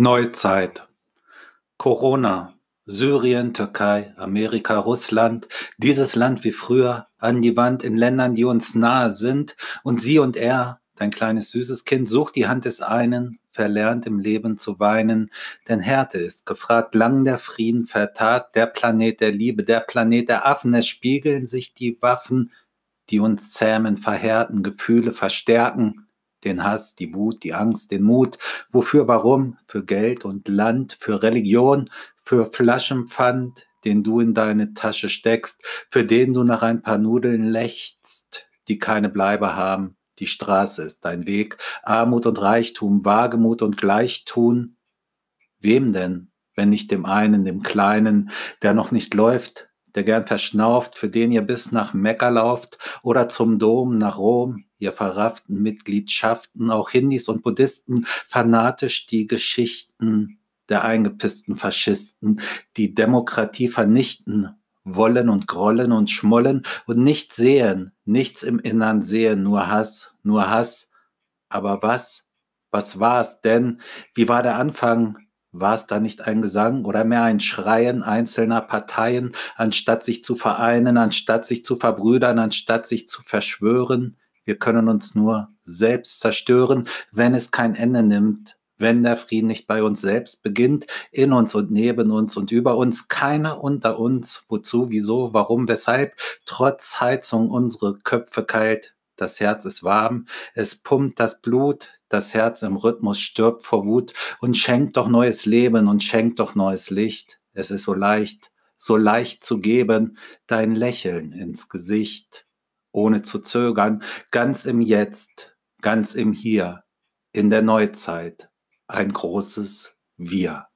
Neuzeit. Corona. Syrien, Türkei, Amerika, Russland. Dieses Land wie früher an die Wand in Ländern, die uns nahe sind. Und sie und er, dein kleines süßes Kind, sucht die Hand des einen, verlernt im Leben zu weinen. Denn Härte ist gefragt, lang der Frieden vertagt, der Planet der Liebe, der Planet der Affen. Es spiegeln sich die Waffen, die uns zähmen, verhärten, Gefühle verstärken den Hass, die Wut, die Angst, den Mut. Wofür, warum? Für Geld und Land, für Religion, für Flaschenpfand, den du in deine Tasche steckst, für den du nach ein paar Nudeln lächst, die keine Bleibe haben. Die Straße ist dein Weg, Armut und Reichtum, Wagemut und Gleichtun. Wem denn, wenn nicht dem einen, dem Kleinen, der noch nicht läuft, der gern verschnauft, für den ihr bis nach Mekka lauft oder zum Dom nach Rom, ihr verrafften Mitgliedschaften, auch Hindis und Buddhisten, fanatisch die Geschichten der eingepissten Faschisten, die Demokratie vernichten wollen und grollen und schmollen und nicht sehen, nichts im Innern sehen, nur Hass, nur Hass. Aber was? Was war es denn? Wie war der Anfang? War es da nicht ein Gesang oder mehr ein Schreien einzelner Parteien, anstatt sich zu vereinen, anstatt sich zu verbrüdern, anstatt sich zu verschwören? Wir können uns nur selbst zerstören, wenn es kein Ende nimmt, wenn der Frieden nicht bei uns selbst beginnt, in uns und neben uns und über uns, keiner unter uns, wozu, wieso, warum, weshalb, trotz Heizung unsere Köpfe kalt, das Herz ist warm, es pumpt das Blut, das Herz im Rhythmus stirbt vor Wut und schenkt doch neues Leben und schenkt doch neues Licht. Es ist so leicht, so leicht zu geben, dein Lächeln ins Gesicht, ohne zu zögern, ganz im Jetzt, ganz im Hier, in der Neuzeit, ein großes Wir.